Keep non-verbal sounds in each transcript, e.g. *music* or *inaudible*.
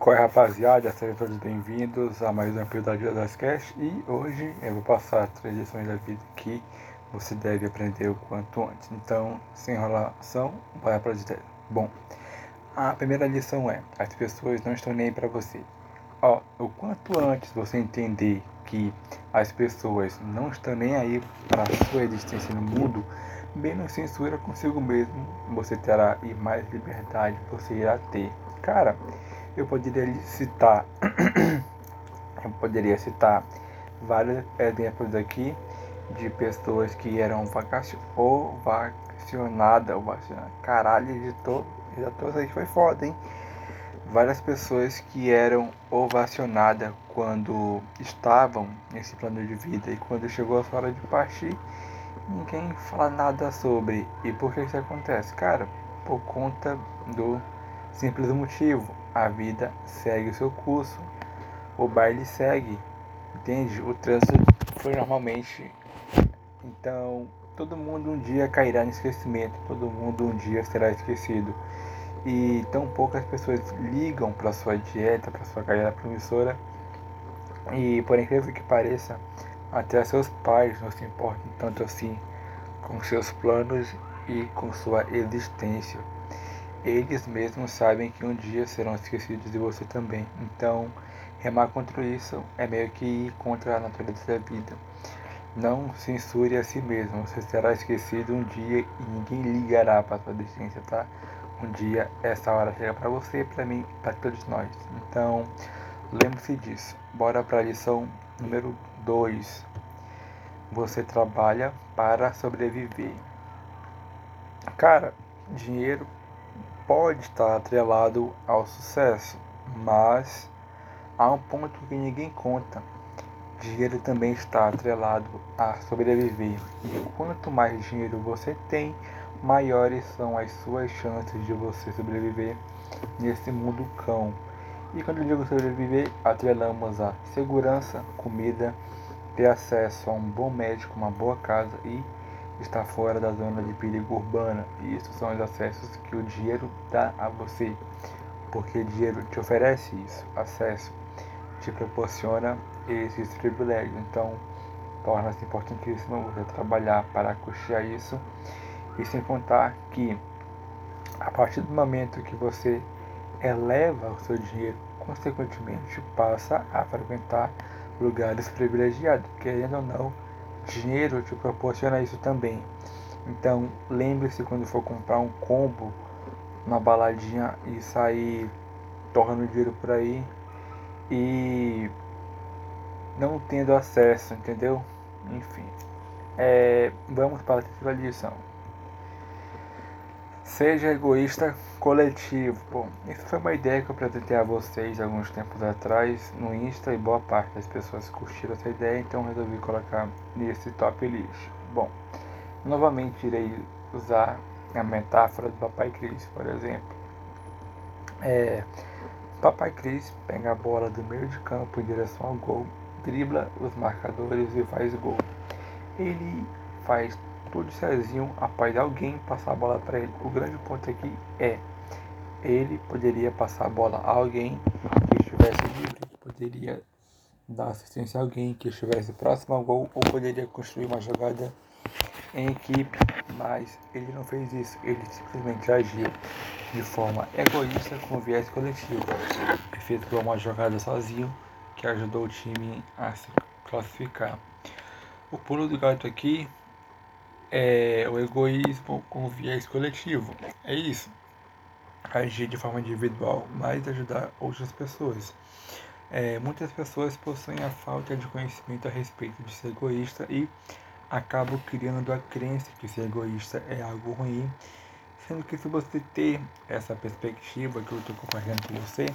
Qual é rapaziada? Sejam todos bem-vindos a mais um episódio das Cash e hoje eu vou passar três lições da vida que você deve aprender o quanto antes. Então, sem enrolação, vai para a Bom, a primeira lição é: as pessoas não estão nem para você. Ó, o quanto antes você entender que as pessoas não estão nem aí para sua existência no mundo, menos censura consigo mesmo você terá e mais liberdade você irá ter. Cara, *clears throat* eu poderia citar, eu poderia citar vários exemplos aqui de pessoas que eram ovacionadas, ovacionadas, caralho, editor, editor, isso aí foi foda, hein? Várias pessoas que eram ovacionadas quando estavam nesse plano de vida e quando chegou a hora de partir, ninguém fala nada sobre. E por que isso acontece? Cara, por conta do simples motivo a vida segue o seu curso, o baile segue, entende? O trânsito foi normalmente. Então, todo mundo um dia cairá no esquecimento, todo mundo um dia será esquecido. E tão poucas pessoas ligam para sua dieta, para sua carreira promissora. E por incrível que pareça, até seus pais não se importam tanto assim com seus planos e com sua existência. Eles mesmos sabem que um dia serão esquecidos de você também. Então, remar contra isso é meio que ir contra a natureza da vida. Não censure a si mesmo. Você será esquecido um dia e ninguém ligará para sua existência, tá? Um dia essa hora chega para você, para mim, para todos nós. Então, lembre-se disso. Bora para a lição número 2. Você trabalha para sobreviver. Cara, dinheiro pode estar atrelado ao sucesso, mas há um ponto que ninguém conta. Dinheiro também está atrelado a sobreviver. E quanto mais dinheiro você tem, maiores são as suas chances de você sobreviver nesse mundo cão. E quando eu digo sobreviver, atrelamos a segurança, comida, ter acesso a um bom médico, uma boa casa e está fora da zona de perigo urbana. E isso são os acessos que o dinheiro dá a você. Porque o dinheiro te oferece isso, acesso, te proporciona esses privilégios. Então, torna-se importantíssimo você trabalhar para custear isso. E sem contar que, a partir do momento que você eleva o seu dinheiro, consequentemente passa a frequentar lugares privilegiados, querendo ou não dinheiro te proporciona isso também. Então, lembre-se quando for comprar um combo, uma baladinha e sair torrando dinheiro por aí e não tendo acesso, entendeu? Enfim. É, vamos para a terceira lição. Seja egoísta coletivo. Bom, isso foi uma ideia que eu apresentei a vocês alguns tempos atrás no Insta e boa parte das pessoas curtiram essa ideia, então resolvi colocar nesse top list. Bom, novamente irei usar a metáfora do Papai Cris, por exemplo. É, Papai Cris pega a bola do meio de campo em direção ao gol, dribla os marcadores e faz gol. Ele faz sozinho após alguém passar a bola para ele. O grande ponto aqui é ele poderia passar a bola a alguém que estivesse livre, poderia dar assistência a alguém que estivesse próximo ao gol ou poderia construir uma jogada em equipe, mas ele não fez isso, ele simplesmente agiu de forma egoísta com viés coletivo, efetuou uma jogada sozinho que ajudou o time a se classificar. O pulo do gato aqui é o egoísmo com viés coletivo. É isso. Agir de forma individual, mas ajudar outras pessoas. É, muitas pessoas possuem a falta de conhecimento a respeito de ser egoísta e acabam criando a crença que ser egoísta é algo ruim, sendo que se você ter essa perspectiva que eu estou compartilhando com você,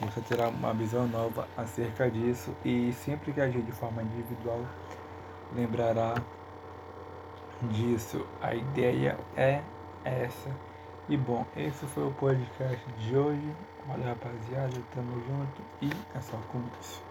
você terá uma visão nova acerca disso e sempre que agir de forma individual, lembrará disso. A ideia é essa. E bom, esse foi o podcast de hoje. Olha rapaziada, tamo junto e é só com isso.